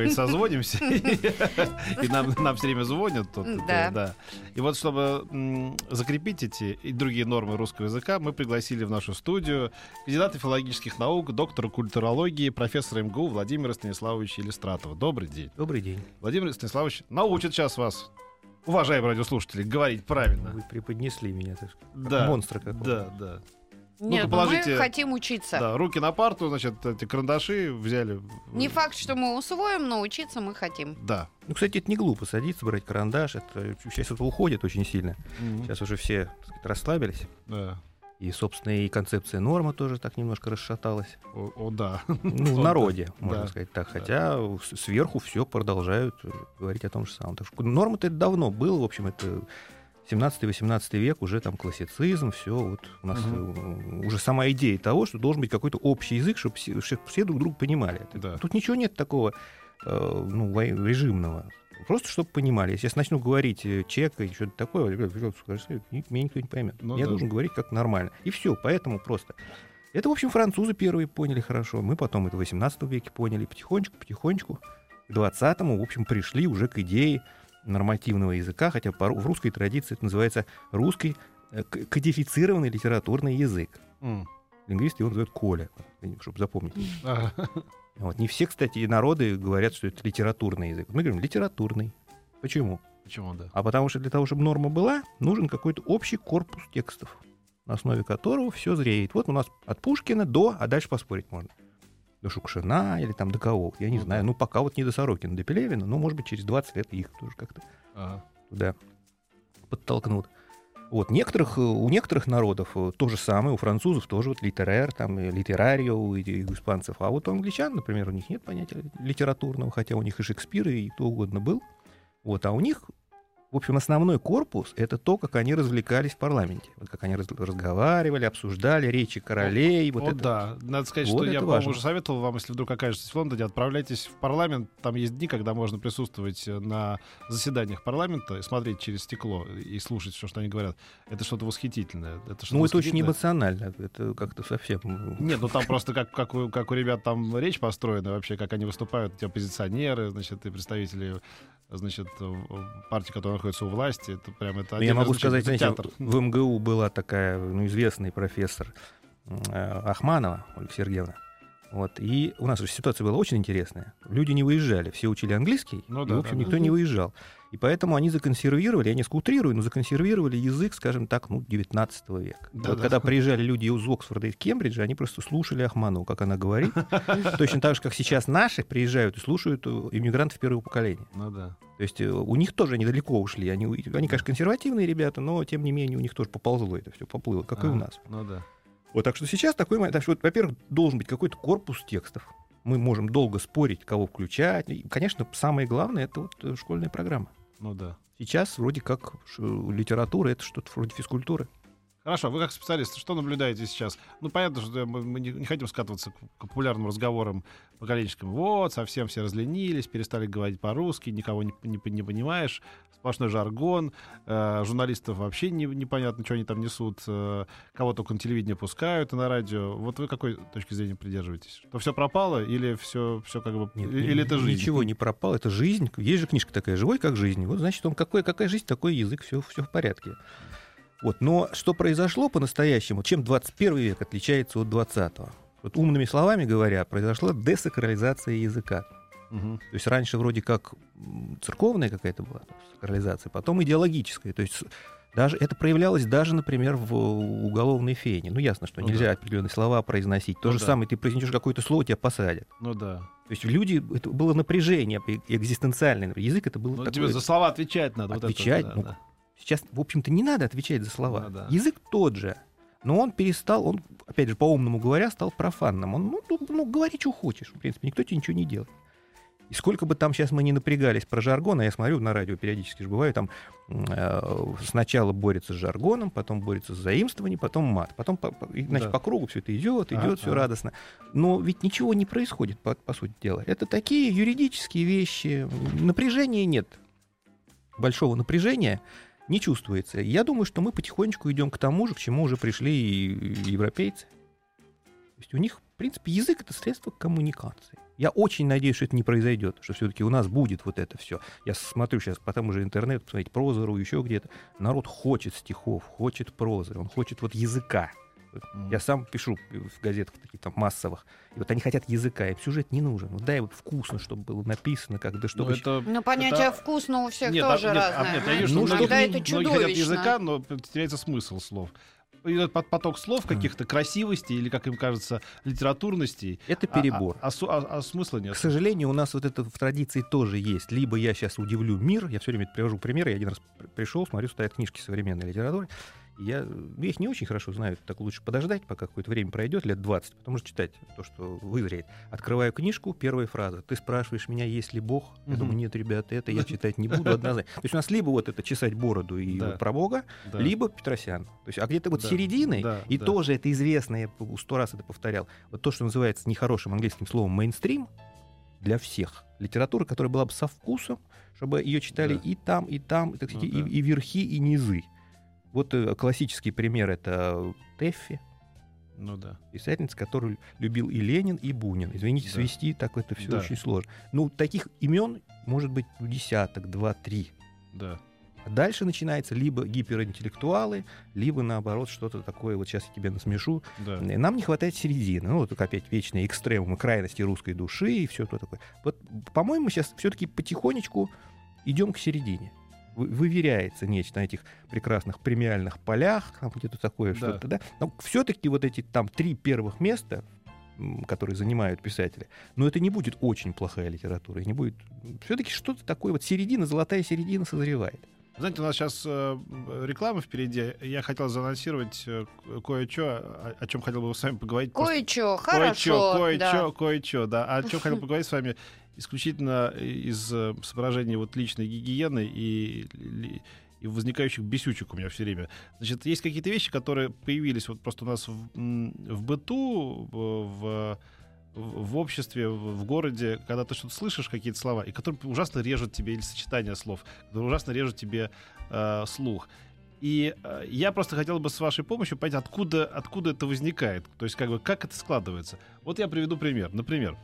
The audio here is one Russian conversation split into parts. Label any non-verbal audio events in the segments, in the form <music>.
Говорить, созвонимся. <laughs> И нам, все время звонят. Тут, Да. И вот, чтобы закрепить эти и другие нормы русского языка, мы пригласили в нашу студию кандидата филологических наук, доктора культурологии, профессора МГУ Владимира Станиславовича Илистратова. Добрый день. Добрый день. Владимир Станиславович научит сейчас вас, уважаемые радиослушатели, говорить правильно. Вы преподнесли меня, так сказать, как Да. монстра какого Да, да. Нет, ну положите- мы хотим учиться. Да, руки на парту, значит, эти карандаши взяли. Не факт, что мы усвоим, но учиться мы хотим. Да. Ну, кстати, это не глупо садиться, брать карандаш. Это сейчас это уходит очень сильно. Мгм. Сейчас уже все так сказать, расслабились. Да. И, собственно, и концепция нормы тоже так немножко расшаталась. О, о, да. Ну, в <laughs> народе, да. можно Да. сказать так. Хотя с- сверху все продолжают говорить о том же самом. Так что норма-то это давно был, в общем, это 17-18 век, уже там классицизм, все. Вот у нас э, уже сама идея того, что должен быть какой-то общий язык, чтобы все, чтоб все друг друга понимали. Да. Тут ничего нет такого э, ну, режимного. Просто чтобы понимали. Если я начну говорить э, чека и что-то такое, меня никто не поймет. Ну я да. должен говорить как нормально. И все, поэтому просто. Это, в общем, французы первые поняли хорошо. Мы потом это в 18 веке поняли. Потихонечку, потихонечку. К 20-му, в общем, пришли уже к идее нормативного языка, хотя в русской традиции это называется русский э, кодифицированный литературный язык. М. Лингвисты его называют Коля, чтобы запомнить. Ага. Вот. Не все, кстати, народы говорят, что это литературный язык. Мы говорим литературный. Почему? Почему, да? А потому что для того, чтобы норма была, нужен какой-то общий корпус текстов, на основе которого все зреет. Вот у нас от Пушкина до, а дальше поспорить можно. До Шукшина или там до кого, я не Ну знаю. да. Ну, пока вот не до Сорокина, до Пелевина, но, может быть, через 20 лет их тоже как-то Ага. туда подтолкнут. Вот, некоторых, э, у некоторых народов э, то же самое, у французов тоже вот литерер, там, э, литерарио, у, у испанцев. А вот у англичан, например, у них нет понятия литературного, хотя у них и Шекспир, и кто угодно был. Вот, а у них, в общем, основной корпус — это то, как они развлекались в парламенте. Вот как они раз- разговаривали, обсуждали речи королей. вот О, это. да. Надо сказать, Вот что я, по-моему, уже советовал вам, если вдруг окажетесь в Лондоне, отправляйтесь в парламент. Там есть дни, когда можно присутствовать э, на заседаниях парламента и смотреть через стекло и слушать все, что они говорят. Это что-то восхитительное. Это что-то Ну, это очень эмоционально. Это как-то совсем... Нет, ну там просто как, как, у, как у ребят там речь построена, вообще, как они выступают, эти оппозиционеры, значит, и представители значит, в- партии, которая находится у власти. Это прям это Я могу сказать, знаете, в МГУ была такая, ну, известный профессор э, Ахманова Ольга Сергеевна. Вот. И у нас же ситуация была очень интересная. Люди не выезжали, все учили английский, Ну и, да, в общем, да, никто да. не выезжал. И поэтому они законсервировали, я не скутрирую, но законсервировали язык, скажем так, ну, 19 века. Да, вот да. когда приезжали люди из Оксфорда и Кембриджа, они просто слушали Ахманову, как она говорит. <laughs> Точно так же, как сейчас наши приезжают и слушают э, иммигрантов первого поколения. Ну да. То есть э, у них тоже недалеко ушли. Они, они, конечно, консервативные ребята, но тем не менее у них тоже поползло это все, поплыло, как и у нас. Ну да. Вот так что сейчас такой момент. Что, во-первых, должен быть какой-то корпус текстов. Мы можем долго спорить, кого включать. И, конечно, самое главное это вот э, школьная программа. Ну да. Сейчас вроде как литература это что-то вроде физкультуры. Хорошо, вы как специалист, что наблюдаете сейчас? Ну, понятно, что мы не, не хотим скатываться к, к популярным разговорам поколенческим. Вот, совсем все разленились, перестали говорить по-русски, никого не, не, не понимаешь, сплошной жаргон, э, журналистов вообще не, непонятно, что они там несут, э, кого только на телевидение пускают и на радио. Вот вы какой точки зрения придерживаетесь? Что все пропало или все, все как бы... Нет, или, или это жизнь? Ничего не пропало, это жизнь. Есть же книжка такая, живой как жизнь. Вот значит, он какой, какая жизнь, такой язык, все, все в порядке. Вот. Но что произошло по-настоящему, чем 21 век отличается от 20-го? Вот умными словами говоря, произошла десакрализация языка. То есть раньше вроде как церковная какая-то была сакрализация, потом идеологическая. То есть даже это проявлялось даже, например, в уголовной фене. Ну, ясно, что Ну нельзя да. определенные слова произносить. То Ну же да. самое, ты произнесешь какое-то слово, тебя посадят. Ну да. То есть люди, это было напряжение экзистенциальное. например. Язык это было Ну, такое... тебе за слова отвечать надо. вот это, Отвечать? да, Ну, да. Сейчас, в общем-то, не надо отвечать за слова. Ну да. Язык тот же. Но он перестал, он, опять же, по-умному говоря, стал профанным. Он, ну, ну, говори, что хочешь. В принципе, никто тебе ничего не делает. И сколько бы там сейчас мы не напрягались про жаргон, а я смотрю на радио периодически же бываю, там э, сначала борется с жаргоном, потом борется с заимствованием, потом мат. Потом, по, по- значит, Да. по кругу все это идет, идет, все радостно. Но ведь ничего не происходит, по, по сути дела. Это такие юридические вещи. Напряжения нет. Большого напряжения не чувствуется. Я думаю, что мы потихонечку идем к тому же, к чему уже пришли и европейцы. То есть у них, в принципе, язык это средство коммуникации. Я очень надеюсь, что это не произойдет, что все-таки у нас будет вот это все. Я смотрю сейчас по тому же интернету, посмотреть прозору, еще где-то. Народ хочет стихов, хочет прозы, он хочет вот языка. Я сам пишу в газетах таких там массовых. И вот они хотят языка, им сюжет не нужен. Вот дай вот вкусно, чтобы было написано, как да Ну, чтобы... это- Ну, понятие это- вкусно у всех Нет, а- тоже нет, а- разное. нет, вижу, Ну, что что многие, это многие хотят чудовищно. языка, но теряется смысл слов. Идет под- поток слов каких-то красивостей или, как им кажется, литературностей. Это а- а- перебор. А, су- а- а смысла нет. К сожалению, у нас вот это в традиции тоже есть. Либо я сейчас удивлю мир, я все время привожу примеры, я один раз при- пришел, смотрю, стоят книжки современной литературы, я, ну, я их не очень хорошо знаю, так лучше подождать, пока какое-то время пройдет, лет 20, потом уже читать то, что вызреет. Открываю книжку, первая фраза. Ты спрашиваешь меня, есть ли Бог? Я думаю, нет, ребята, это я читать не буду однозначно. То есть у нас либо вот это чесать бороду и Да. про Бога, Да. либо Петросян. То есть, а где-то вот Да, середины, да, и да. тоже это известно, я сто раз это повторял, вот то, что называется нехорошим английским словом мейнстрим, для всех. Литература, которая была бы со вкусом, чтобы ее читали Да. и там, и там, и, так Ну сказать, да. и, и верхи, и низы. Вот э, классический пример это Тэффи, Ну да. писательница, которую любил и Ленин, и Бунин. Извините, Да. свести так это все Да. очень сложно. Ну, таких имен может быть ну, десяток, два, три. Да. А дальше начинается либо гиперинтеллектуалы, либо наоборот что-то такое, вот сейчас я тебе насмешу. Да. Э, Нам не хватает середины. Ну, вот опять вечные экстремумы крайности русской души и все то такое. Вот, по-моему, сейчас все-таки потихонечку идем к середине. Вы- Выверяется нечто на этих прекрасных премиальных полях, там где-то такое Да. что-то, да. Но все-таки вот эти там три первых места, которые занимают писатели, но это не будет очень плохая литература, и не будет... Все-таки что-то такое, вот середина, золотая середина созревает. Знаете, у нас сейчас реклама впереди. Я хотел заанонсировать э, ко- кое-что, о, чем хотел бы с вами поговорить. Кое-что, хорошо. Кое-что, да. кое-что, да. А о чем хотел <laughs> поговорить с вами исключительно из э, соображений вот личной гигиены и, и возникающих бесючек у меня все время. Значит, есть какие-то вещи, которые появились вот просто у нас в, в быту, в, в, обществе, в городе, когда ты что-то слышишь, какие-то слова, и которые ужасно режут тебе, или сочетание слов, которые ужасно режут тебе э, слух. И э, я просто хотел бы с вашей помощью понять, откуда, откуда это возникает. То есть, как бы, как это складывается. Вот я приведу пример. Например.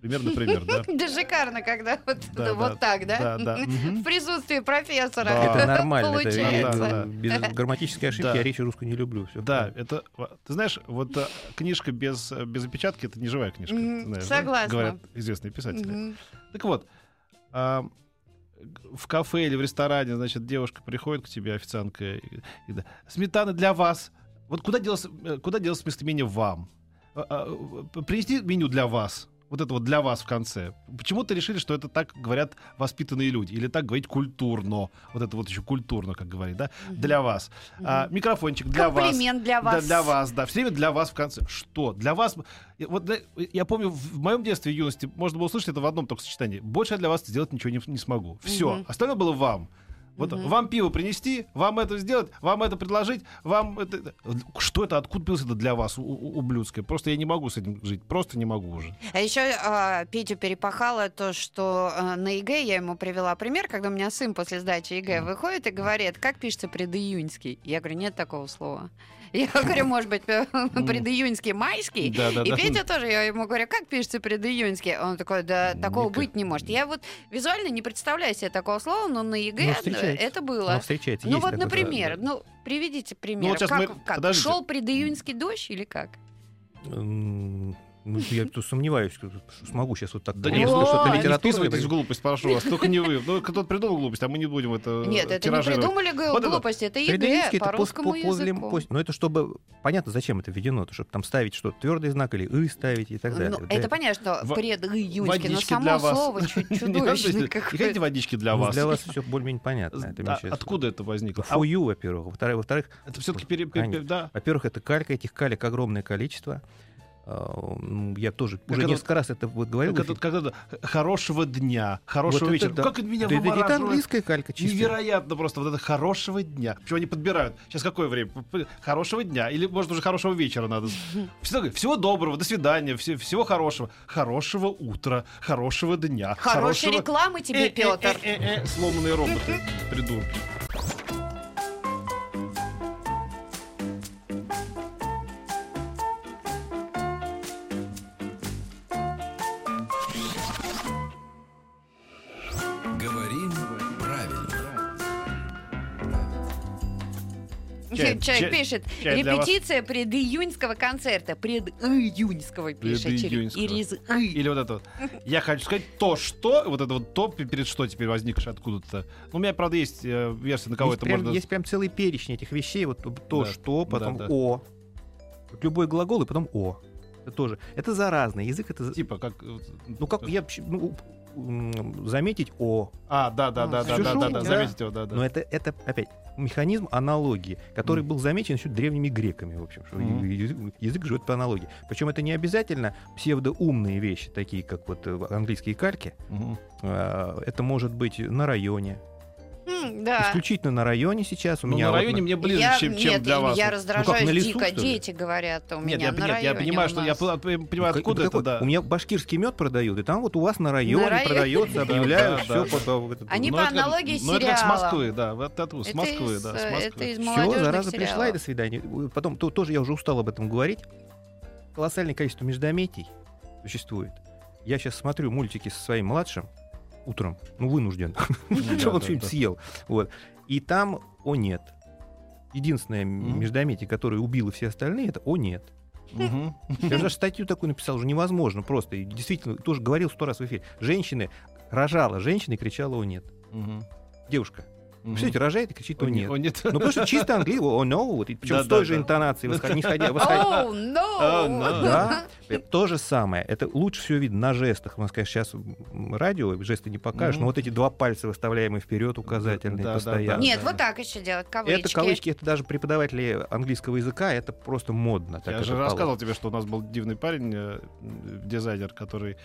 Пример, например, да. <laughs> Да шикарно, когда вот, Да, вот да, так, да? да, да. <laughs> В присутствии профессора. Да. Это нормально. это Получается. Да, да. без <laughs> грамматической ошибки Да. я речи русскую не люблю. Всё. Да, это... Ты знаешь, вот э, книжка без, э, без опечатки — это не живая книжка. Знаешь, да? согласна. Говорят известные писатели. Так вот, а, в кафе или в ресторане, значит, девушка приходит к тебе, официантка, и, и да, сметана для вас. Вот куда делось, э, куда делось местоимение вам? А, а, Принести меню для вас. Вот это вот для вас в конце. Почему-то решили, что это так говорят воспитанные люди. Или так говорить культурно. Вот это вот еще культурно, как говорит, да? Для вас. А, микрофончик для вас. Комплимент для Да, вас. для вас, да. Все время для вас в конце. Что? Для вас... Вот да, я помню, в моем детстве юности можно было услышать это в одном только сочетании. Больше я для вас сделать ничего не, не смогу. Все. Мгм. Остальное было вам. Вот Мгм. вам пиво принести, вам это сделать, вам это предложить, вам это... Что это? Откуда появилось это для вас, у- у- ублюдское? Просто я не могу с этим жить. Просто не могу уже. А еще Петю перепахало то, что а, на ЕГЭ я ему привела пример, когда у меня сын после сдачи ЕГЭ выходит и говорит, как пишется предиюньский. Я говорю, нет такого слова. Я <laughs> говорю, может быть, предиюньский майский. Да, да, И да. Петя тоже, я ему говорю, как пишется предиюньский? Он такой, да, такого Никак. быть не может. Я вот визуально не представляю себе такого слова, но на Ну, ЕГЭ встречается. это Оно было. встречается. Ну есть вот, такое, например, да, ну приведите пример. вот щас как, мы- как? подождите. Шел предиюньский дождь или как? Ну, я тут сомневаюсь, что смогу сейчас вот так Да нет, ну, что-то не Не литературное говорить. глупость, прошу вас. Только не вы. Ну, кто-то придумал глупость, а мы не будем это Нет, это не придумали Вот это- глупости, это ЕГЭ по русскому языку. пос- Ну, это чтобы... Понятно, зачем это введено, то чтобы там ставить что-то, твердый знак или «ы» ставить и так далее. Ну, это понятно, что предиюньский, но водички само для вас. слово Не <laughs> чудовищное Не какое-то. водички для Ну, вас? Для вас все более-менее понятно. А Откуда это возникло? For you, во-первых. Во-вторых, во-вторых, Это все-таки. Во-первых, это калька, этих калек огромное количество. А, Я тоже уже это- несколько раз это вот говорил. Как это, хорошего дня, хорошего Вот это вечера. да. Как это меня Да это- это английская калька чистая. Невероятно просто вот это хорошего дня. Почему они подбирают? Сейчас какое время? Хорошего дня. Или, может, уже хорошего вечера надо. <laughs> Всего доброго, до свидания, все- всего хорошего. Хорошего утра, хорошего дня. Хорошей хорошего- рекламы тебе, Э, э, Петр. э, Сломанные роботы, придурки. Чай- Человек чай- пишет, чай репетиция предиюньского концерта. Предиюньского пишет. Предиюньского. Или вот это вот. Я хочу сказать то, что, вот это вот то, перед что теперь возникшее откуда-то. Ну, у меня, правда, есть э, версия, на кого есть, это прям, можно... есть прям целый перечень этих вещей. Вот то, Да, что, потом да, да. о. Вот любой глагол и потом о. Это тоже. Это заразно. Язык это. Типа, как... Ну как я ну, заметить о. А, да, да, да, да, да, да, да, да. заметите его, да, да. Но это, это опять механизм аналогии, который был замечен еще древними греками, в общем, что Мгм. язык, живет по аналогии. Причем это не обязательно псевдоумные вещи, такие как вот э, английские кальки. А, Это может быть на районе. Да. Исключительно на районе сейчас. У Ну, меня на вот районе мне ближе, Я- чем, чем нет, для вас. я раздражаюсь на лесу, дико. Дети говорят, у Нет, меня я, на нет, я понимаю, у что я понимаю, Ну, откуда это, да. У меня башкирский мед продают, и там вот у вас на районе районе. продается, Да, объявляют, все да. Они Ну, по как- аналогии Ну, это как с сериала. Москвы, да, вот оттуда, с Это Москвы, да, с э, Москвы. это из Все, зараза пришла, и до свидания. Потом, то- тоже я уже устал об этом говорить. Колоссальное количество междометий существует. Я сейчас смотрю мультики со своим младшим утром, ну, вынужден, <laughs> чтобы он что-нибудь съел. Вот. И там «о нет». Единственное междометие, которое убило все остальные, это «о нет». Я даже статью такую написал, уже невозможно просто. И действительно, тоже говорил сто раз в эфире. Женщины, рожала женщина и кричала «о нет». Девушка, Представляете, рожает и кричит О, «о не- нет». нет. Ну, потому что чисто английский, о, no, вот, причем Да, с той да, же да. интонацией, восход- нисходя- <laughs> восход- Oh, no! <laughs> Oh, no. Да, то же самое. Это лучше всего видно на жестах. Можно сказать, сейчас радио жесты не покажешь, Мгм. но вот эти два пальца, выставляемые вперед, указательные, Да, да, постоянно. Нет, Да. вот так еще делать, кавычки. Это кавычки, это даже преподаватели английского языка, это просто модно. Я же рассказывал тебе, что у нас был дивный парень, э, дизайнер, который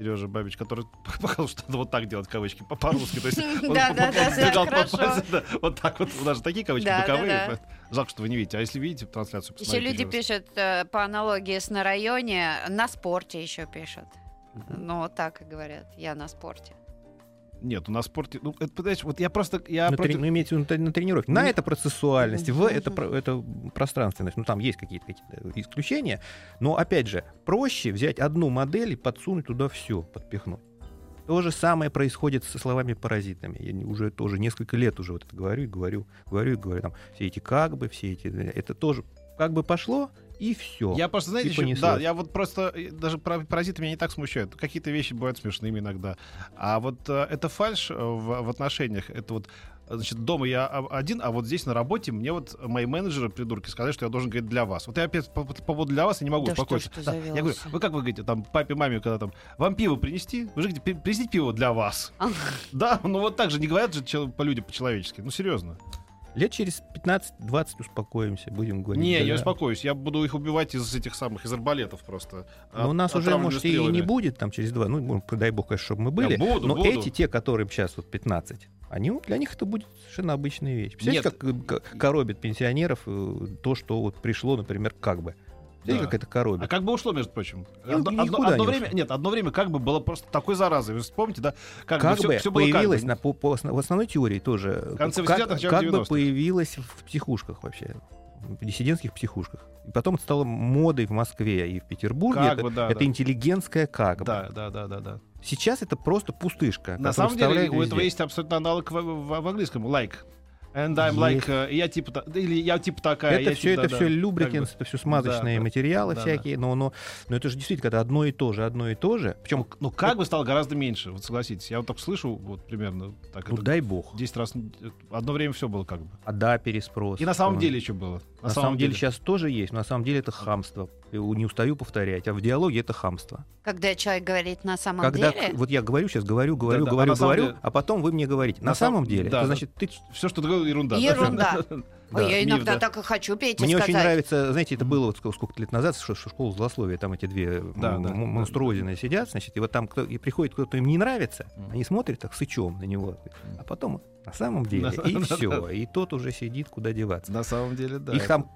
Сережа Бабич, который <laughs> показал, что надо вот так делать кавычки по- по-русски. То есть <laughs> он да, Вот так вот. У нас же такие кавычки боковые. Жалко, что вы не видите. А если видите трансляцию, Еще посмотрите, люди пожалуйста. пишут э, по аналогии с на районе, на спорте еще пишут. Ну, вот так и говорят. Я на спорте. Нет, у нас спорте... Ну, это, понимаешь, вот я просто... Я на, против- трени- ну, виду на, на тренировке. На это процессуальность, в это, это пространственность. Ну, там есть какие-то, какие-то исключения. Но, опять же, проще взять одну модель и подсунуть туда все, подпихнуть. То же самое происходит со словами-паразитами. Я уже тоже несколько лет уже вот это говорю и говорю, говорю и говорю. Там, все эти как бы, все эти... Это тоже как бы пошло, и все. Я просто, знаете, еще- да, я вот просто, э, даже паразиты меня не так смущают. Какие-то вещи бывают смешными иногда. А вот э, это фальш в, в отношениях, это вот, э, значит, дома я один, а вот здесь на работе мне вот мои менеджеры, придурки, сказали, что я должен говорить для вас. Вот я опять по, по поводу для вас я не могу Да что успокоиться. ж ты <laughs> Да, Я говорю, вы как вы говорите, там, папе, маме, когда там, вам пиво принести? Вы же говорите, «При- принесите пиво для вас. Да, ну вот так же не говорят же по люди по-человечески. Ну, серьезно. Лет через 15-20 успокоимся, будем говорить. Не, да, я да. успокоюсь. Я буду их убивать из этих самых, из арбалетов просто. Но у нас От- уже, может, и не стрелами. будет там через два. Ну, дай бог, конечно, чтобы мы были. Я буду, но буду. эти, те, которым сейчас вот 15, они, для них это будет совершенно обычная вещь. Представляете, Нет. как э, коробит пенсионеров э, то, что вот пришло, например, как бы. Представляете, Да. как это коробит? А как бы ушло, между прочим? Ну, Одно, одно- одно не время, ушло. нет, одно время как бы было просто такой заразой. Вы вспомните, да? Как, Как бы, бы всё- всё было как бы. на, по, по в основной теории тоже. В конце как, 80-х, начало как бы 90-х. появилась в психушках вообще. В диссидентских психушках. И потом это стало модой в Москве и в Петербурге. Как это бы, да, это да. интеллигентская как бы. Да, да, да, да, да. Сейчас это просто пустышка. На самом деле у этого везде. есть абсолютно аналог в, в- в английском. Like. And I'm like, э, я типа, или я типа такая. Это все, типа, это да, все да. любрикенс, Как бы. это все смазочные Да, да. материалы Да, всякие, но, но, но это же действительно, когда одно и то же, одно и то же. Причем, Ну, как бы стало гораздо меньше, вот согласитесь. Я вот так слышу, вот примерно так ну это дай бог. 10 раз. э, Одно время все было как бы. А да, переспрос. И на самом Э, деле еще было. На, самом деле сейчас тоже есть, но на самом деле это хамство. Я Не устаю повторять. А в диалоге это хамство. Когда человек говорит на самом Когда деле, вот я говорю сейчас, говорю, говорю, Да-да, а говорю, на самом говорю, деле- а потом вы мне говорите. На, На сам- самом деле, да, это да. значит, ты Все, что ты говорил, ерунда. <laughs> да? ерунда. Ой, я миф, иногда да. так и хочу Пете Мне сказать. очень нравится, знаете, это было вот сколько, лет назад, что, что школа злословия, там эти две Да, м- да, м- да. монструозины сидят, значит, и вот там кто, и приходит кто-то им не нравится, Мгм. они смотрят так сычом на него, а потом на самом деле, На и <laughs> самом- все, и тот уже сидит, куда деваться. На самом деле, да. Их там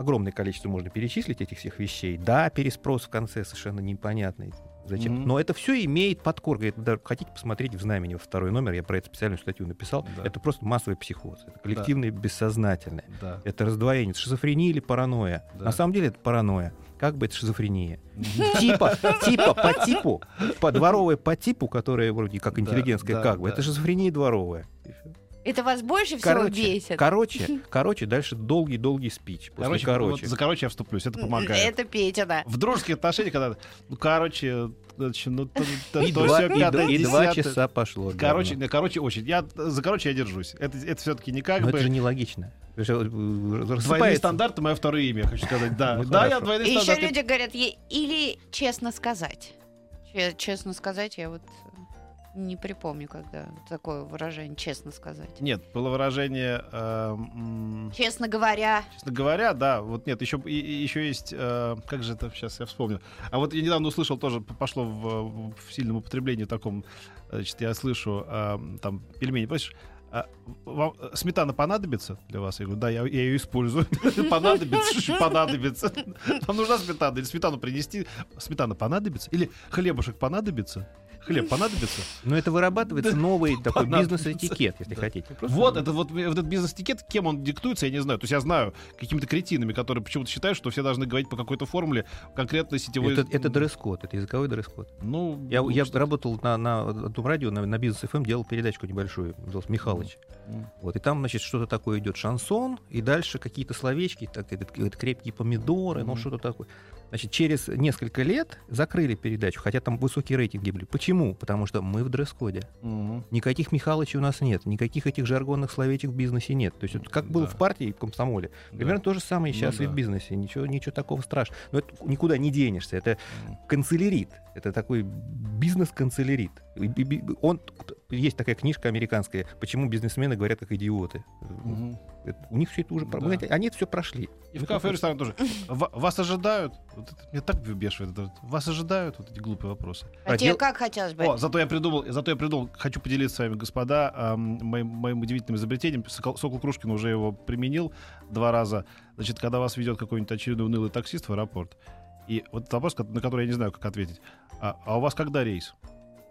огромное количество можно перечислить, этих всех вещей. Да, переспрос в конце совершенно непонятный. Зачем? Мгм. Но это все имеет. Это даже хотите посмотреть в знамени во второй номер, я про это специальную статью написал. Да. Это просто массовый психоз. Это коллективное бессознательное. Да. Это раздвоение. Это шизофрения или паранойя. Да. На самом деле это паранойя. Как бы это шизофрения. <laughs> Типа, типа по типу, по дворовая по типу, которая вроде как Да, интеллигентская, да, как бы, да. это шизофрения дворовая. Это вас больше всего Короче, бесит? короче, <laughs> короче, дальше долгий-долгий спич. После Короче, короче. вот за короче я вступлюсь, это помогает. Это Петя, да. В дружеских отношениях, когда, ну, короче, ну, то, то, И то два, всё, и пятое, и два часа пошло. да, Короче, ну. не, короче, очень. Я за короче я держусь. Это, это все-таки не как Но бы. это же нелогично. Же, э, Двойные стандарты мое второе имя, я хочу сказать. Да, Ну, да, я хорошо. двойные И еще стандарты. люди говорят, или честно сказать. Че- Честно сказать, я вот не припомню, когда такое выражение, честно сказать. Нет, было выражение, э, м, Честно говоря, честно говоря, да, вот нет, еще, и- еще есть, э, как же это, сейчас я вспомню. А вот я недавно услышал, тоже пошло в, в сильном употреблении таком, значит, я слышу, э, там, пельмени, помнишь, а, вам э, сметана понадобится для вас? Я говорю, да, я, я ее использую. <laughs> Понадобится, понадобится. Вам нужна сметана? Или сметану принести? Сметана понадобится? Или хлебушек понадобится? Хлеб понадобится? Но это вырабатывается <laughs> новый <laughs> такой бизнес-этикет, если хотите. Вот, это вот, этот бизнес-этикет, кем он диктуется, я не знаю. То есть я знаю какими-то кретинами, которые почему-то считают, что все должны говорить по какой-то формуле конкретно сетевой... Это, это дресс-код, это языковой дресс-код. Ну, Я, работал на, на одном радио, на, на бизнес FM, делал передачку небольшую, назывался Михалыч. Вот, и там, значит, что-то такое идет шансон, и дальше какие-то словечки, так, это, это крепкие помидоры, ну что-то такое. Значит, через несколько лет закрыли передачу, хотя там высокие рейтинги были. Почему? Потому что мы в дресс-коде. Мгм. Никаких Михалычей у нас нет, никаких этих жаргонных словечек в бизнесе нет. То есть вот как было Да. в партии и в комсомоле, Да. примерно то же самое Ну сейчас и да. в бизнесе. Ничего, ничего такого страшного. Но это никуда не денешься. Это М. канцелярит. Это такой бизнес-канцелярит. И би- би- Он, есть такая книжка американская «Почему бизнесмены говорят как идиоты». Мгм. Это- у них все это уже... Да. знаете, Они это все прошли. И в кафе и ресторан тоже. Ва- Вас ожидают? Вот это меня так выбешивает. это. Вас ожидают вот эти глупые вопросы. а А тебе дел- как хотелось бы? О, зато я придумал, зато я придумал, хочу поделиться с вами, господа, ам, моим, моим удивительным изобретением. Сокол, Сокол Крушкин уже его применил два раза. Значит, когда вас ведет какой-нибудь очередной унылый таксист в аэропорт, и вот вопрос, на который я не знаю, как ответить. А, а у вас когда рейс?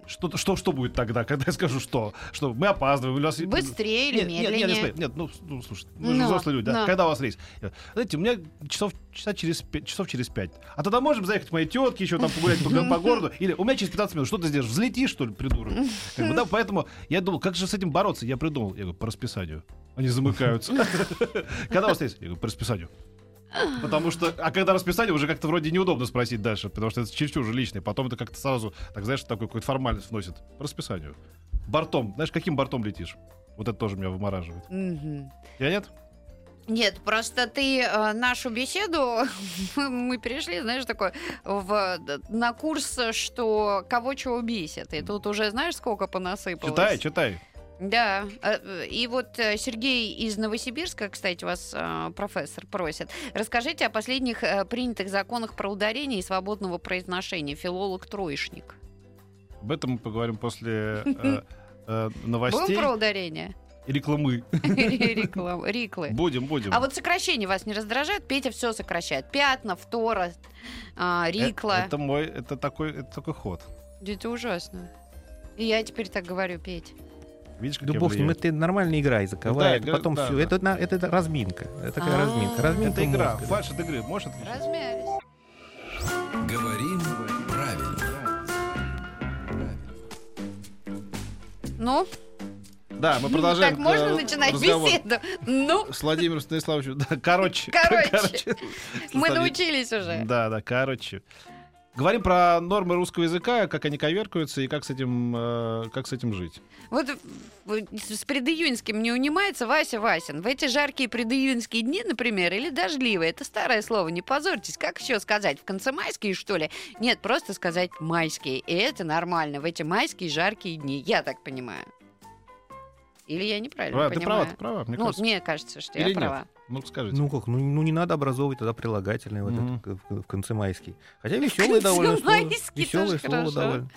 Что, что, что будет тогда, <laughs> когда я скажу что? Что мы опаздываем? у нас... Быстрее или Нет, нет, медленнее? нет, нет, нет, ну, с- ну, слушай, мы же Ну, взрослые люди, да? ну. Когда у вас рейс? Знаете, у меня часов, часа через, часов через пять. А тогда можем заехать к моей тетке, еще там погулять по, по городу? <laughs> Или у меня через 15 минут. Что ты сделаешь? Взлетишь, что ли, придурок? Как бы, да, поэтому я думал, как же с этим бороться? Я придумал. Я говорю, по расписанию. Они замыкаются. <laughs> Когда у вас рейс? Я говорю, по расписанию. Потому что, а когда расписание, уже как-то вроде неудобно спросить дальше, потому что это чересчур уже личное. Потом это как-то сразу, так знаешь, такой какой-то формальность вносит. По расписанию. Бортом. Знаешь, каким бортом летишь? Вот это тоже меня вымораживает. Я нет? Нет, просто ты э, нашу беседу, <laughs> мы перешли, знаешь, такой в, на курс, что кого чего бесит. И тут уже знаешь, сколько понасыпалось? Читай, читай. Да, э, и вот э, Сергей из Новосибирска, кстати, вас э, профессор просит. Расскажите о последних э, принятых законах про ударение и свободного произношения. Филолог-троечник. Об этом мы поговорим после э, <laughs> э, новостей Будем про ударение? рекламы. <laughs> <laughs> Реклам- Риклы. Будем, будем. А вот сокращение вас не раздражает? Петя все сокращает. Пятна, втора, Э, рикла. Это мой, это такой, это такой ход. Это ужасно. И я теперь так говорю, Петь. Видишь, как Да я бог с ним, влияю? это нормальная игра языковая. Да, это игра- потом да, все. да. Это, на- это разминка. Это такая А. разминка. Разминка Это игра. мозга. Фальш от игры. Можешь отличить? Размялись. Говорим правильно. Ну, Да, мы продолжаем. так можно э, начинать разговор беседу? Ну, С Владимиром Станиславовичем. Да, короче. Короче. мы Станислав- научились уже. Да, да, короче. Говорим про нормы русского языка, как они коверкаются и как с этим, э, как с этим жить. Вот э, с предиюньским не унимается Вася Васин. В эти жаркие предиюньские дни, например, или дождливые, это старое слово, не позорьтесь. Как еще сказать? В конце майские, что ли? Нет, просто сказать майские. И это нормально в эти майские жаркие дни. Я так понимаю. Или я неправильно Права, ты права, понимаю? ты права. Мне ну, кажется. мне кажется, что Или я нет? права. Ну, скажите. Ну как, ну, ну не надо образовывать тогда прилагательное вот Мгм. это в, в конце майский. Хотя веселое довольно слово. Веселое тоже слово хорошо. довольно.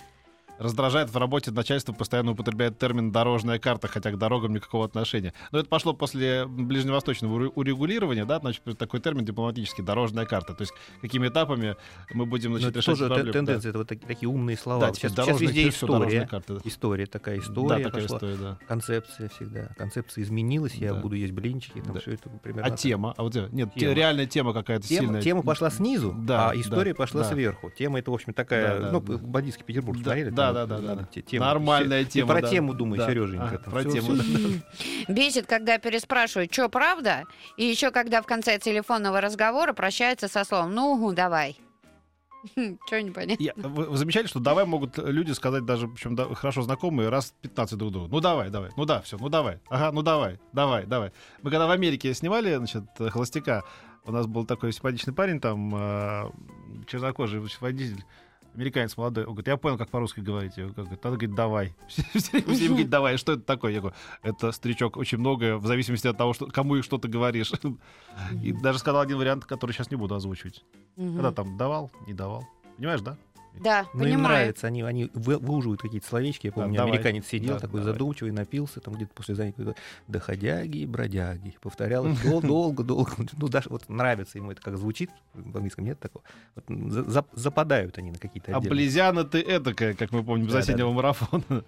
Раздражает в работе начальство постоянно употребляет термин «дорожная карта», хотя к дорогам никакого отношения. Но это пошло после ближневосточного урегулирования, да, значит, такой термин дипломатический «дорожная карта». То есть какими этапами мы будем значит, это решать тоже проблему. тенденция, это вот таки- такие умные Да, слова. да сейчас, сейчас дорожная, везде история. карта. История такая, Да, история такая пошла. история, да. Концепция всегда. Концепция изменилась, я Да. буду есть блинчики, там Да. все это примерно. А так. тема? А вот нет, те- Тема. реальная тема какая-то Тема, сильная. тема пошла снизу, Да, а история да, пошла да. сверху. Тема это, в общем, такая, Да, да, ну, да. бандитский Петербург Да, смотрели? да, да, да, да. те- тема. Нормальная Ты тема. про да. тему думай, Да. Сереженька. Там про всё- тему. всё- да. Бесит, когда переспрашивают, что правда, и еще когда в конце телефонного разговора прощается со словом «ну, угу, давай». <laughs> Что непонятно? Я- вы, вы замечали, что давай могут люди сказать даже, причем да, хорошо знакомые, раз 15 друг другу. Ну давай, давай, ну да, все, ну давай, ага, ну давай, давай, давай. Мы когда в Америке снимали, значит, холостяка, у нас был такой симпатичный парень, там, э, чернокожий водитель, американец молодой. Он говорит, я понял, как по-русски говорить. Я говорю, Надо говорить, давай. <laughs> Все время <laughs> говорит, давай. Что это такое? Я говорю, это, старичок, очень многое, в зависимости от того, что, кому и что ты говоришь. <laughs> И даже сказал один вариант, который сейчас не буду озвучивать. Когда там давал, не давал. Понимаешь, да? Да, Ну, им понимаю. нравится, они, они вы- выуживают какие-то словечки. Я помню, Да, у меня давай. американец сидел Да, такой давай. задумчивый, напился, там где-то после занятия какой-то доходяги и бродяги. Повторял это дол- <laughs> долго, долго. Ну, даже вот нравится ему это, как звучит. В английском нет такого. Вот, за- за- западают они на какие-то А отдельные- близяна ты эдакая, как мы помним, Да, с осеннего марафона.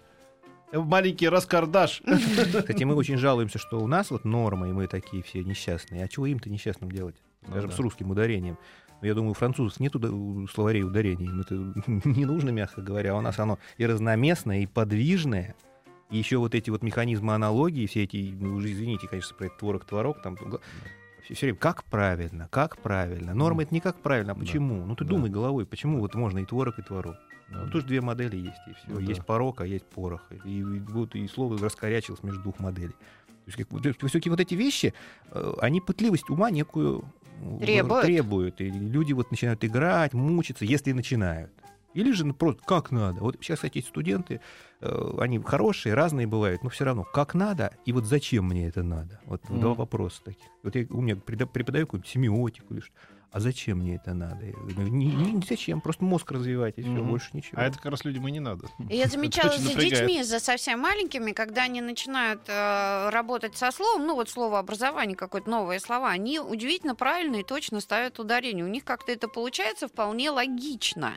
Маленький раскардаш. <laughs> Кстати, мы очень жалуемся, что у нас вот норма, и мы такие все несчастные. А чего им-то несчастным делать? Ну Скажем, да. с русским ударением. Я думаю, у французов нет словарей ударений. Это <laughs> не нужно, мягко говоря. А у нас оно и разноместное, и подвижное. И еще вот эти вот механизмы аналогии, все эти, ну, уже извините, конечно, про этот творог-творог, там все, время, как правильно, как правильно. Норма это не как правильно, а Да. почему? Ну ты Да. думай головой, почему вот можно и творог, и творог? Ну, тут же две модели есть, и все. Ну да. есть порог, а есть порох. И, и вот и слово раскорячилось между двух моделей. То есть, как, вот, все вот эти вещи, э, они пытливость ума некую Требуют. требуют. И люди вот начинают играть, мучиться, если начинают. Или же ну, просто как надо. Вот сейчас эти студенты, э, они хорошие, разные бывают, но все равно как надо и вот зачем мне это надо. Вот Мгм. два вопроса таких. Вот я, у меня преподаю какую-нибудь семиотику или что. А зачем мне это надо? Я говорю, «Не- не- зачем, просто мозг развивать, и все, Мгм. больше ничего. А это как раз людям и не надо. Я <laughs> замечала за напрягает. детьми, за совсем маленькими, когда они начинают э, работать со словом, ну вот слово образование, какое-то новые слова, они удивительно правильно и точно ставят ударение. У них как-то это получается вполне логично.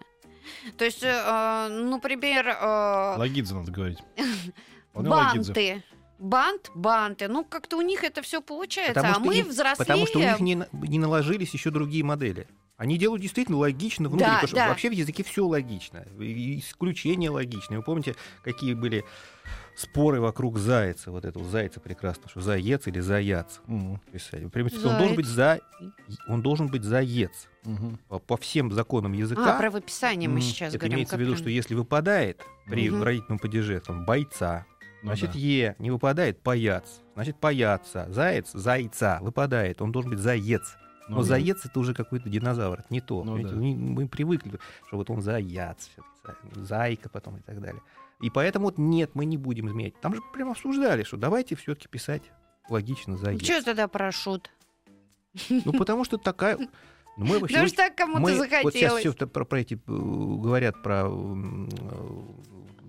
То есть, э, э, ну, например, э, Лагидзе надо говорить. <laughs> Вполне Лагидзе. Бант, банты. Ну, как-то у них это все получается. Потому а что мы им- взрослее. Потому что у них не, не наложились еще другие модели. Они делают действительно логично внутри, Да, потому что да. вообще в языке все логично. И исключения логичные. Вы помните, какие были споры вокруг зайца, вот этого зайца прекрасно, что заец или заяц понимаете, что он должен быть за, он должен быть заец Мгм. по, по всем законам языка. А, правописание мы сейчас это говорим. имеется в виду, что если выпадает при Мгм. родительном падеже там бойца, Ну Значит, да. Е не выпадает паяц. Значит, паяца. Заяц, зайца выпадает. Он должен быть заец. Ну Но да. заец это уже какой-то динозавр. Это не то. Ну да. мы, мы привыкли, что вот он заяц, зайка потом и так далее. И поэтому вот нет, мы не будем изменять. Там же прямо обсуждали, что давайте все-таки писать логично заец. Что тогда парашют? Ну, потому что такая... ну, мы вообще- <laughs> Потому что так кому-то мы вот сейчас захотелось. все про, про эти э, говорят про э,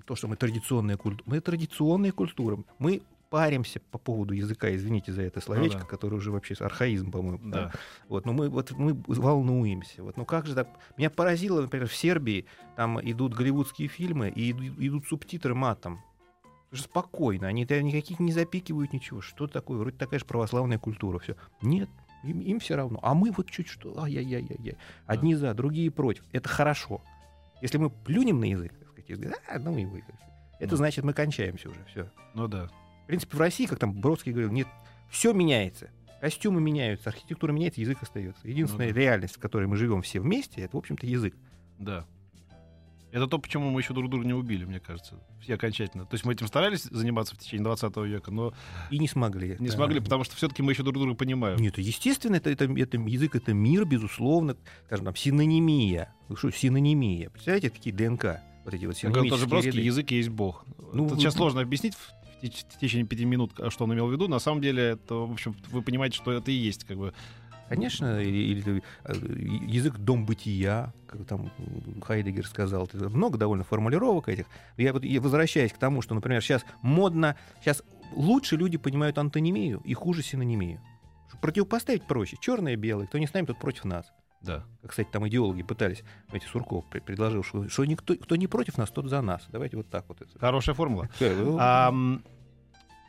то, что мы традиционная культура. Мы традиционная культура. Мы паримся по поводу языка, извините за это словечко, Ну да. которое уже вообще архаизм, по-моему. Да. Вот, но мы вот мы волнуемся. Вот, ну как же так? Меня поразило, например, в Сербии там идут голливудские фильмы и идут, субтитры матом. Спокойно, они никаких не запикивают ничего. Что такое? Вроде такая же православная культура. Все. Нет, им, все равно. А мы вот чуть что, ай-яй-яй-яй. Одни за, другие против. Это хорошо. Если мы плюнем на язык, так сказать, и говорим, а, ну и всё. это Ну. значит, мы кончаемся уже. Все. Ну да. В принципе, в России, как там Бродский говорил, нет, все меняется. Костюмы меняются, архитектура меняется, язык остается. Единственная Ну да. реальность, в которой мы живем все вместе, это, в общем-то, язык. Да. Это то, почему мы еще друг друга не убили, мне кажется. Все окончательно. То есть мы этим старались заниматься в течение 20 века, но И не смогли. не Да. смогли, потому что все-таки мы еще друг друга понимаем. Нет, естественно, это, это, это язык, это мир, безусловно, скажем там, синонимия. Ну что, синонимия? Представляете, какие ДНК? Вот эти вот говорю, тоже броский ряды. язык есть Бог. Ну, Это вы- сейчас сложно объяснить в в теч- в течение пяти минут, а, что он имел в виду. На самом деле, это, в общем, вы понимаете, что это и есть как бы Конечно, или, или, э, язык дом бытия, как там Хайдегер сказал, много довольно формулировок этих. Я вот возвращаюсь к тому, что, например, сейчас модно, сейчас лучше люди понимают антонимию и хуже синонимию. Противопоставить проще. Черное и белое. Кто не с нами, тот против нас. Да. Как, кстати, там идеологи пытались, эти Сурков пр- предложил, что, что никто, кто не против нас, тот за нас. Давайте вот так вот. это. Хорошая формула. <laughs> Э, Ам,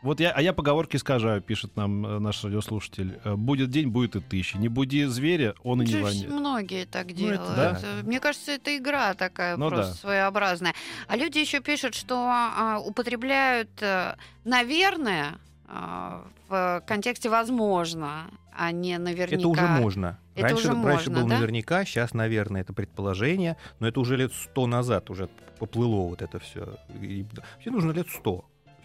вот я, а я поговорки искажаю, пишет нам э, наш радиослушатель. Э, Будет день, будет и тысяча. Не буди зверя, он и не вонит. Многие так Ну, это делают. да. Мне кажется, это игра такая Ну просто да. своеобразная. А люди еще пишут, что а, употребляют, э, наверное, а, в контексте возможно, а не наверняка. Это уже можно. Это раньше, уже раньше можно, был да? наверняка, сейчас, наверное, это предположение, но это уже лет сто назад уже поплыло вот это все. Вообще нужно лет сто,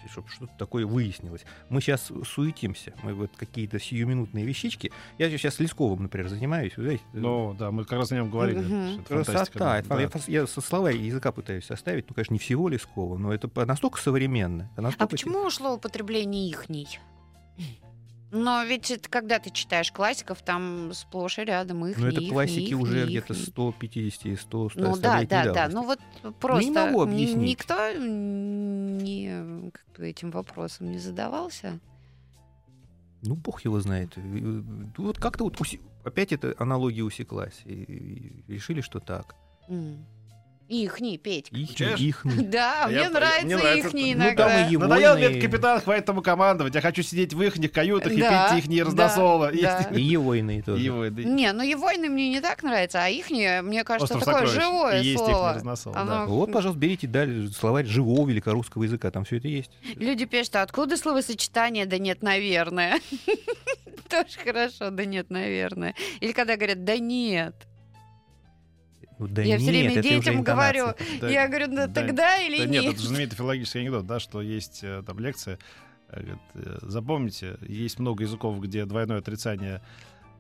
чтобы что-то такое выяснилось. Мы сейчас суетимся, мы вот какие-то сиюминутные вещички. Я сейчас Лесковым, например, занимаюсь, вы знаете, Ну, да, мы как раз о нем говорили. Красота. да. Я, я со слова языка пытаюсь составить, ну, конечно, не всего Лескова, но это настолько современно. это А настолько почему ушло употребление ихний? Но ведь это, когда ты читаешь классиков, там сплошь и рядом их Ну, это классики уже где-то 150 и 100 100 Ну да, да, да. Ну вот просто могу н- объяснить. никто не как бы этим вопросом не задавался. Ну, бог его знает. Вот как-то вот уси- опять эта аналогия усеклась. И, решили, что так. М. Ихний, Петька. Их, Включаешь? их, Да, А мне я- нравится мне нравится, ихний ну, там иногда. Надоел Егойные- мне этот капитан, хватит тому командовать. Я хочу сидеть в их каютах и пить их да, разносоло. да. и его <laughs> иные тоже. Не, ну его войны мне не так нравится, а ихний, мне кажется, Остров такое сокровищ. живое И есть слово. Вот, пожалуйста, берите далее словарь живого великорусского языка. Там все это есть. Люди пишут, а откуда словосочетание «да нет, наверное»? <laughs> Тоже хорошо, да нет, наверное. Или когда говорят «да нет». Ну, да Я нет, всё время детям говорю, Да- Я говорю, да, да- тогда или Да нет? нет, это же знаменитый филологический анекдот, да, что есть э, там лекция. э, говорит, э, Запомните, есть много языков, где двойное отрицание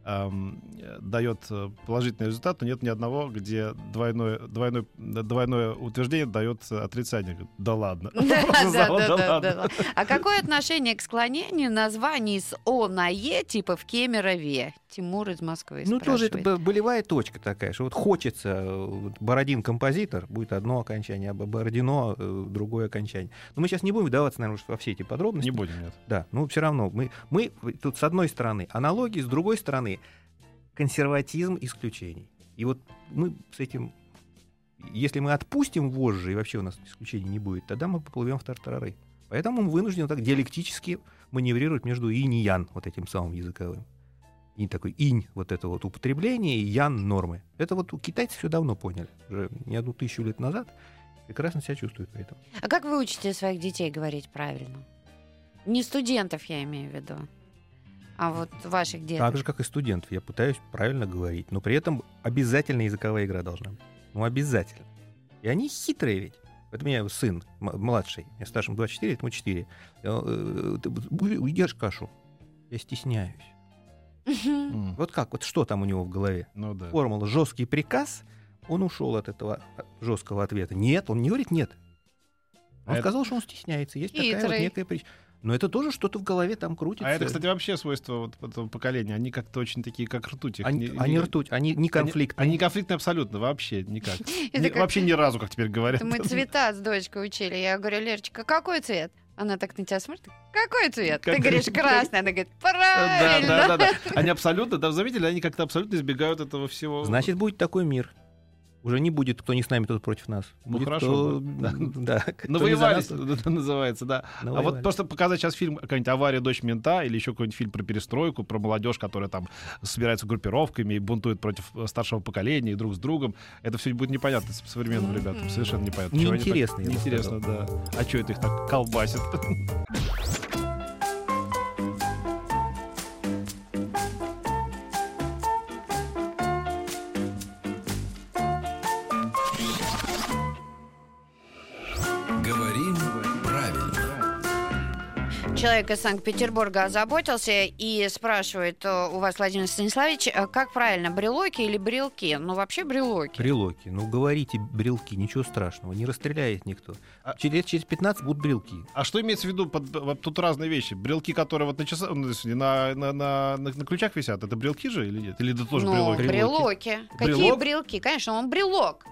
ам, э, дает э, положительный результат, но нет ни одного, где двойное, двойное, двойное утверждение дает э, отрицание. Да ладно. Да, Просто да, <laughs> сказала, да, да, ладно». да. А какое отношение к склонению названий с О на Е, типа в Кемерове? Тимур из Москвы Ну, тоже это болевая точка такая, что вот хочется, э, Бородин композитор, будет одно окончание, а Бородино другое окончание. Но мы сейчас не будем вдаваться, наверное, во все эти подробности. Не будем, нет. Да, но все равно мы, мы тут с одной стороны аналогии, с другой стороны консерватизм исключений. И вот мы с этим, если мы отпустим вожжи, и вообще у нас исключений не будет, тогда мы поплывем в тартарары. Поэтому мы вынуждены так диалектически маневрировать между инь и ян, вот этим самым языковым. И такой инь, вот это вот употребление, и ян нормы. Это вот у китайцы все давно поняли. Уже не одну тысячу лет назад прекрасно себя чувствуют при этом. А как вы учите своих детей говорить правильно? Не студентов, я имею в виду, а вот ваших деток. Так же, как и студентов. Я пытаюсь правильно говорить, но при этом обязательно языковая игра должна быть. Ну, обязательно. И они хитрые ведь. Это у меня сын младший, мне старшему 24, этому 4. Э, ты бу- Ешь кашу. Я стесняюсь. Вот как? Вот что там у него в голове? Ну да. Формула жесткий приказ. Он ушел от этого жесткого ответа. Нет, он не говорит нет. Он А это- сказал, что он стесняется. Есть такая вот Хитрый. некая причина. Но это тоже что-то в голове там крутится. А это, кстати, вообще свойство вот этого поколения. Они как-то очень такие, как ртуть. Их они, не- они не- ртуть, они не конфликтные. Они, они конфликтные абсолютно, вообще никак. <laughs> Как- Вообще ни разу, как теперь говорят. Мы цвета с дочкой учили. Я говорю, Лерочка, какой цвет? Она так на тебя смотрит. Какой цвет? Ты Как- говоришь, красный. Она говорит, Да, правильно. да, да, да. <laughs> Они абсолютно, да, заметили, они как-то абсолютно избегают этого всего. Значит, будет такой мир. Уже не будет, кто не с нами, тот против нас. Ну, Будет хорошо, кто- <laughs> да. <laughs> да, навоевались, это называется, да. А вот просто показать сейчас фильм какая-нибудь авария дочь мента или еще какой-нибудь фильм про перестройку, про молодежь, которая там собирается группировками и бунтует против э, старшего поколения и друг с другом. Это все будет непонятно современным ребятам. Совершенно непонятно. Неинтересно, Неинтересно, да. А что это их так колбасит? <laughs> Человек из Санкт-Петербурга озаботился и спрашивает э, у вас, Владимир Станиславович, э, как правильно, брелоки или брелки? Ну, вообще брелоки. Брелоки. Ну, говорите брелки, ничего страшного. Не расстреляет никто. А- Через, через 15 будут брелки. А что имеется в виду? Под, вот тут разные вещи. Брелки, которые вот на часах, ну, на, на, на, на, на ключах висят, это брелки же или нет? Или это тоже ну, брелоки? брелоки. Какие Брелок? брелки? Конечно, он брелок.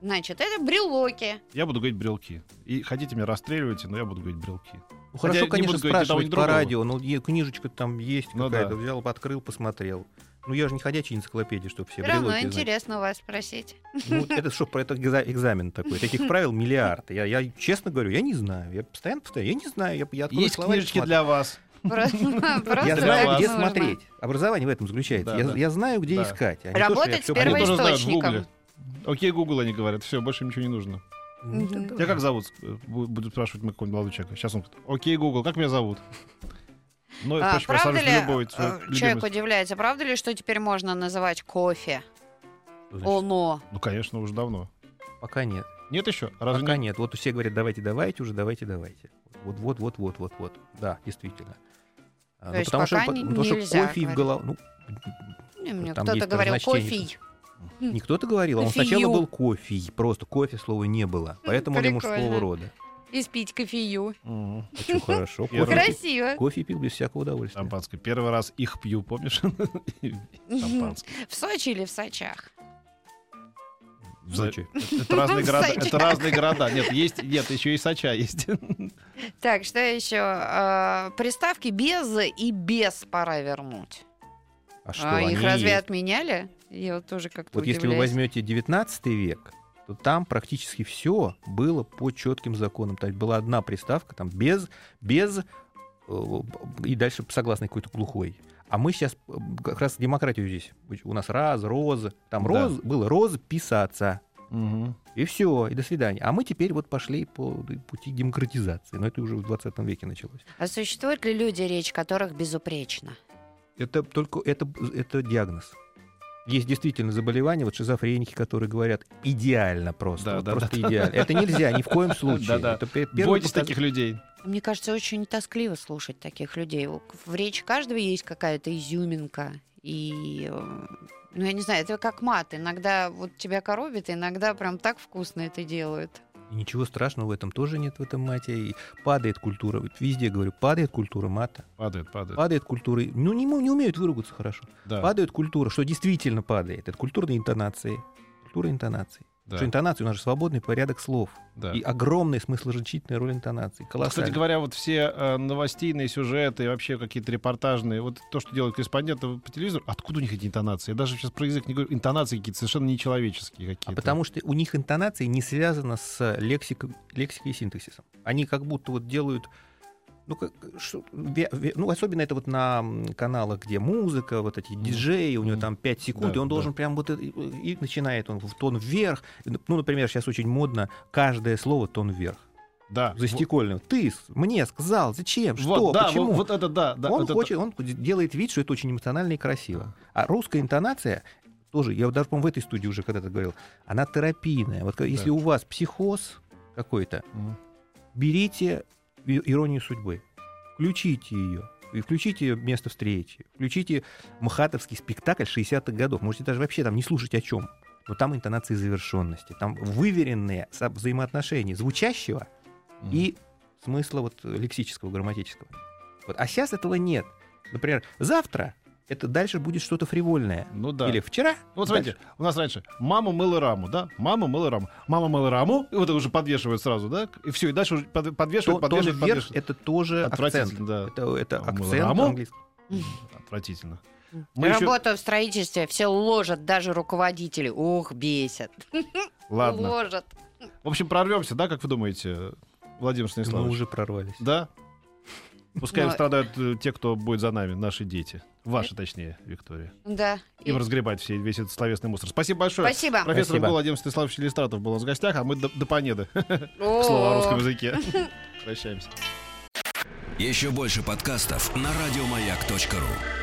Значит, это брелоки. Я буду говорить брелки. И хотите меня расстреливайте, но я буду говорить брелки. Ну, Хотя хорошо, не конечно, спрашивать по другого. радио. Ну, е- книжечка там есть Ну какая-то. да. Взял, открыл, посмотрел. Ну, я же не ходячая энциклопедия, чтобы все равно брелоки знать. интересно у вас спросить. Ну, это что, про это экза- экзамен такой. Таких правил миллиард. Я, я честно говорю, я не знаю. Я постоянно повторяю, я не знаю. Я, я Есть книжечки для вас. Просто <laughs> просто Я знаю, где нужно. смотреть. Образование в этом заключается. Да, я, да. я знаю, где Да. искать. а то, Работать всё с Первоисточником. Окей, Гугл, они говорят. Все, больше ничего не нужно. Мгм. Тебя как зовут? Э, бу- Будут спрашивать мы какого-нибудь молодого человека. Сейчас он говорит, окей, Гугл, как меня зовут? <laughs> Ну, А, впрочем, правда ли, любой э, свой человек удивляется, правда ли, что теперь можно называть кофе? Что значит? Оно. Ну, конечно, уже давно. Пока нет. Нет еще? Разве Пока не- нет. Вот все говорят, давайте, давайте уже, давайте, давайте. Вот, вот, вот, вот, вот, вот. Да, действительно. То ну, есть потому что, пока не- ну, потому что нельзя кофе в голову. Ну, Не, Мне кто-то говорил кофе. Не кто-то говорил, а он Кофею. сначала был кофе. Просто кофе слова не было. Поэтому он и прикольно. мужского рода. И спить кофею. Мгм. А чё, хорошо. Кофе, Красиво. кофе пил без всякого удовольствия. Шампанское. Первый раз их пью, помнишь? <laughs> Шампанское. В Сочи или в Сочах? В Сочи. Это- разные В города. Это разные города. Нет, есть, нет, еще и Соча есть. <laughs> Так, что еще? А, Приставки без и без пора вернуть. А что, А они их разве есть? отменяли? Я вот тоже как-то Вот если вы удивляюсь. возьмете 19 век, то там практически все было по четким законам. То есть была одна приставка там без, без э, и дальше согласный какой-то глухой. А мы сейчас э, как раз демократию здесь. У нас раз, роза. Там Да. роз, было роза писаться. Мгм. И все, и до свидания. А мы теперь вот пошли по пути демократизации. Но это уже в 20 веке началось. А существуют ли люди, речь которых безупречна? Это только это, это диагноз. Есть действительно заболевания, вот шизофреники, которые говорят идеально просто. Да, вот да, просто идеально. Это нельзя ни в коем <laughs> случае. Пе- первый Бойтесь показ- таких людей. Мне кажется, очень тоскливо слушать таких людей. У- В речи каждого есть какая-то изюминка. И, э, ну, я не знаю, это как мат. Иногда вот тебя коробит, иногда прям так вкусно это делают. И ничего страшного в этом тоже нет, в этом мате. И падает культура. Везде говорю, падает культура мата. Падает, падает. Падает культура. Ну, не, не умеют выругаться хорошо. Да, Падает культура, что действительно падает. Это культурные интонации. Культура интонаций. Да, Что интонация у нас же свободный порядок слов. да. И огромный смысл-значительная роль интонации. Кстати Колоссальный. говоря, вот все э, новостейные сюжеты и вообще какие-то репортажные, вот то, что делают корреспонденты по телевизору, откуда у них эти интонации? Я даже сейчас про язык не говорю, интонации какие-то совершенно нечеловеческие А какие-то. потому что у них интонация не связана с лексикой, лексикой и синтаксисом. Они как будто вот делают... Ну, как, что- ве- ве- ну, особенно это вот на каналах, где музыка, вот эти диджеи, у него там 5 секунд, Да, и он да. должен прям вот... это- И начинает он в тон вверх. Ну, например, сейчас очень модно каждое слово тон вверх. да. Застекольное. Ты с- мне сказал, зачем, Вот, что, да, почему? Вот, вот это да, да. он вот это- хочет, он делает вид, что это очень эмоционально и красиво. А русская интонация тоже, я вот даже, по-моему, в этой студии уже когда-то говорил, она терапийная. Вот ка- если Да. у вас психоз какой-то, Мгм. берите и- иронию судьбы, включите ее. И включите место встречи, включите мхатовский спектакль 60-х годов. Можете даже вообще там не слушать о чем. Но там интонации завершенности, там выверенные взаимоотношения звучащего Мгм. и смысла вот лексического, грамматического. Вот. А сейчас этого нет. Например, завтра это дальше будет что-то фривольное. Ну да. Или вчера. Ну, вот смотрите, у нас раньше мама мыла раму, да? Мама мыла раму. Мама мыла раму, и вот это уже подвешивают сразу, да? И все, и дальше уже под- То, подвешивают, подвешивают, вверх подвешивают. это тоже акцент. Отвратительно, да. Это, это А мы акцент раму? английский. <laughs> Отвратительно. Мы еще- Работаю в строительстве, все ложат, даже руководители. Ух, бесят. <laughs> Ладно. Ложат. В общем, прорвемся, да, как вы думаете, Владимир Мы Станиславович? уже прорвались. Да? Пускай Ну, страдают э, те, кто будет за нами, наши дети. Ваши, точнее, Виктория. Да. Им И- разгребать все, весь этот словесный мусор. Спасибо большое. Спасибо. Профессор Спасибо. был Владимир Станиславович Иллистратов был у нас в гостях, а мы до, до понеды. К <laughs> слову о русском языке. <laughs> Прощаемся. Еще больше подкастов на радиомаяк.ру.